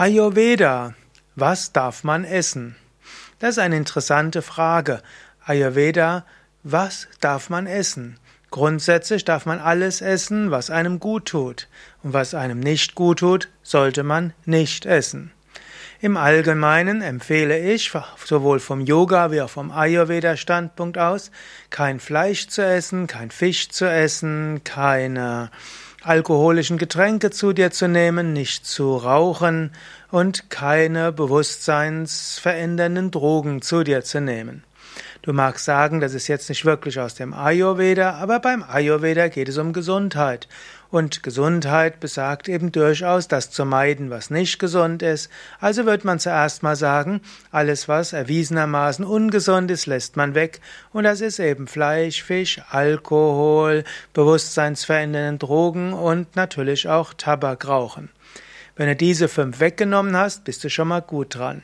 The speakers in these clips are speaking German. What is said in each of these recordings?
Ayurveda. Was darf man essen? Das ist eine interessante Frage. Ayurveda. Was darf man essen? Grundsätzlich darf man alles essen, was einem gut tut. Und was einem nicht gut tut, sollte man nicht essen. Im Allgemeinen empfehle ich, sowohl vom Yoga wie auch vom Ayurveda-Standpunkt aus, kein Fleisch zu essen, kein Fisch zu essen, keine alkoholischen Getränke zu dir zu nehmen, nicht zu rauchen und keine bewusstseinsverändernden Drogen zu dir zu nehmen. Du magst sagen, das ist jetzt nicht wirklich aus dem Ayurveda, aber beim Ayurveda geht es um Gesundheit. Und Gesundheit besagt eben durchaus, das zu meiden, was nicht gesund ist. Also wird man zuerst mal sagen, alles, was erwiesenermaßen ungesund ist, lässt man weg. Und das ist eben Fleisch, Fisch, Alkohol, bewusstseinsverändernden Drogen und natürlich auch Tabakrauchen. Wenn du diese fünf weggenommen hast, bist du schon mal gut dran.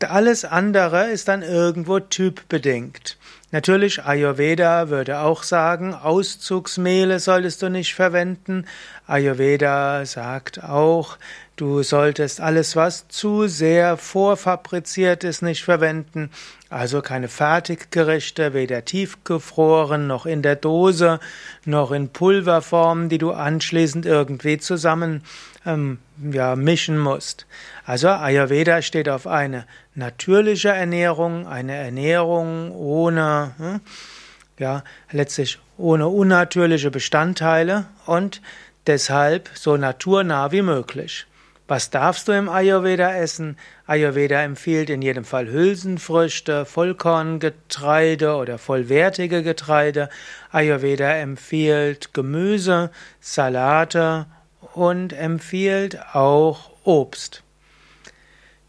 Alles andere ist dann irgendwo typbedingt. Natürlich, Ayurveda würde auch sagen, Auszugsmehle solltest du nicht verwenden. Ayurveda sagt auch, du solltest alles, was zu sehr vorfabriziert ist, nicht verwenden. Also keine Fertiggerichte, weder tiefgefroren noch in der Dose, noch in Pulverform, die du anschließend irgendwie zusammen ähm, ja, mischen musst. Also Ayurveda steht auf eine natürliche Ernährung, eine Ernährung ohne, hm, ja, letztlich ohne unnatürliche Bestandteile und deshalb so naturnah wie möglich. Was darfst du im Ayurveda essen? Ayurveda empfiehlt in jedem Fall Hülsenfrüchte, Vollkorngetreide oder vollwertige Getreide. Ayurveda empfiehlt Gemüse, Salate und empfiehlt auch Obst.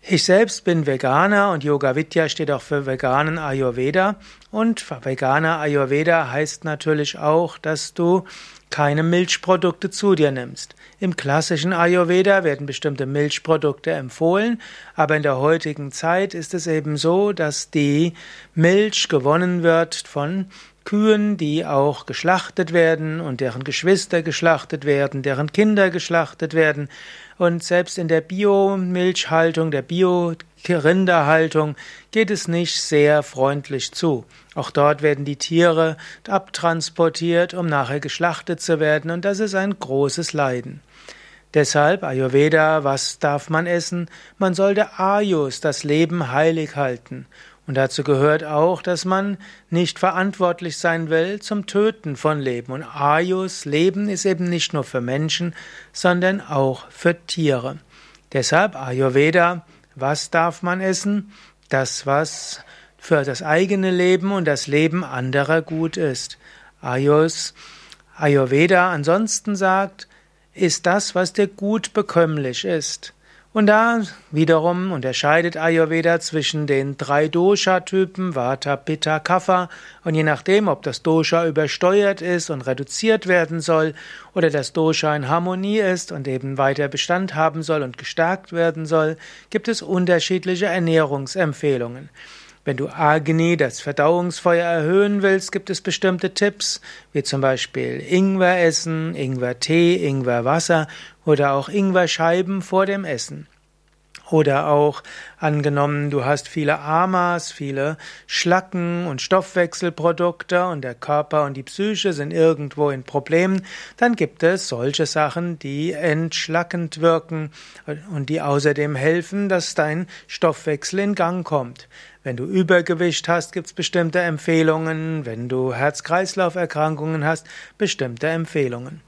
Ich selbst bin Veganer und Yoga Vidya steht auch für veganen Ayurveda. Und veganer Ayurveda heißt natürlich auch, dass du keine Milchprodukte zu dir nimmst. Im klassischen Ayurveda werden bestimmte Milchprodukte empfohlen, aber in der heutigen Zeit ist es eben so, dass die Milch gewonnen wird von Kühen, die auch geschlachtet werden und deren Geschwister geschlachtet werden, deren Kinder geschlachtet werden. Und selbst in der Biomilchhaltung, der Bio-Rinderhaltung geht es nicht sehr freundlich zu. Auch dort werden die Tiere abtransportiert, um nachher geschlachtet zu werden, und das ist ein großes Leiden. Deshalb Ayurveda, was darf man essen? Man sollte Ayus, das Leben heilig halten. Und dazu gehört auch, dass man nicht verantwortlich sein will zum Töten von Leben. Und Ayus, Leben, ist eben nicht nur für Menschen, sondern auch für Tiere. Deshalb Ayurveda, was darf man essen? Das, was für das eigene Leben und das Leben anderer gut ist. Ayus, Ayurveda ansonsten sagt, ist das, was dir gut bekömmlich ist. Und da wiederum unterscheidet Ayurveda zwischen den drei Dosha-Typen, Vata, Pitta, Kapha. Und je nachdem, ob das Dosha übersteuert ist und reduziert werden soll oder das Dosha in Harmonie ist und eben weiter Bestand haben soll und gestärkt werden soll, gibt es unterschiedliche Ernährungsempfehlungen. Wenn du Agni, das Verdauungsfeuer, erhöhen willst, gibt es bestimmte Tipps, wie zum Beispiel Ingwer essen, Ingwer-Tee, Ingwer-Wasser oder auch Ingwer-Scheiben vor dem Essen. Oder auch angenommen, du hast viele Amas, viele Schlacken und Stoffwechselprodukte und der Körper und die Psyche sind irgendwo in Problemen, dann gibt es solche Sachen, die entschlackend wirken und die außerdem helfen, dass dein Stoffwechsel in Gang kommt. Wenn du Übergewicht hast, gibt es bestimmte Empfehlungen. Wenn du Herz-Kreislauf-Erkrankungen hast, bestimmte Empfehlungen.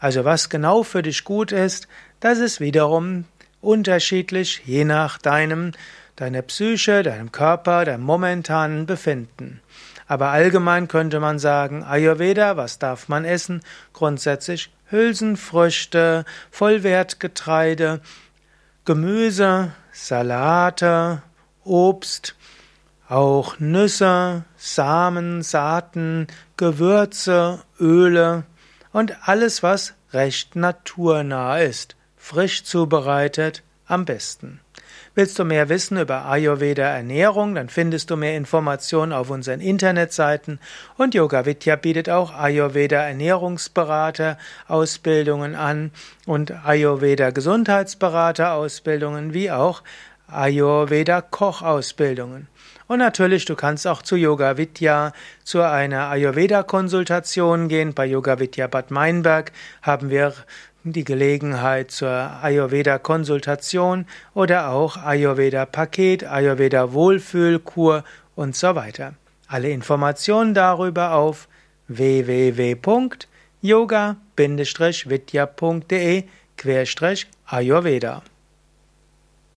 Also was genau für dich gut ist, das ist wiederum unterschiedlich, je nach deinem, deiner Psyche, deinem Körper, deinem momentanen Befinden. Aber allgemein könnte man sagen, Ayurveda, was darf man essen? Grundsätzlich Hülsenfrüchte, Vollwertgetreide, Gemüse, Salate, Obst, auch Nüsse, Samen, Saaten, Gewürze, Öle und alles, was recht naturnah ist frisch zubereitet am besten. Willst du mehr wissen über Ayurveda Ernährung, dann findest du mehr Informationen auf unseren Internetseiten und Yoga Vidya bietet auch Ayurveda Ernährungsberater Ausbildungen an und Ayurveda Gesundheitsberater Ausbildungen wie auch Ayurveda Kochausbildungen. Und natürlich, du kannst auch zu Yoga Vidya zu einer Ayurveda Konsultation gehen. Bei Yoga Vidya Bad Meinberg haben wir die Gelegenheit zur Ayurveda Konsultation oder auch Ayurveda Paket, Ayurveda Wohlfühlkur und so weiter. Alle Informationen darüber auf www.yoga-vidya.de Ayurveda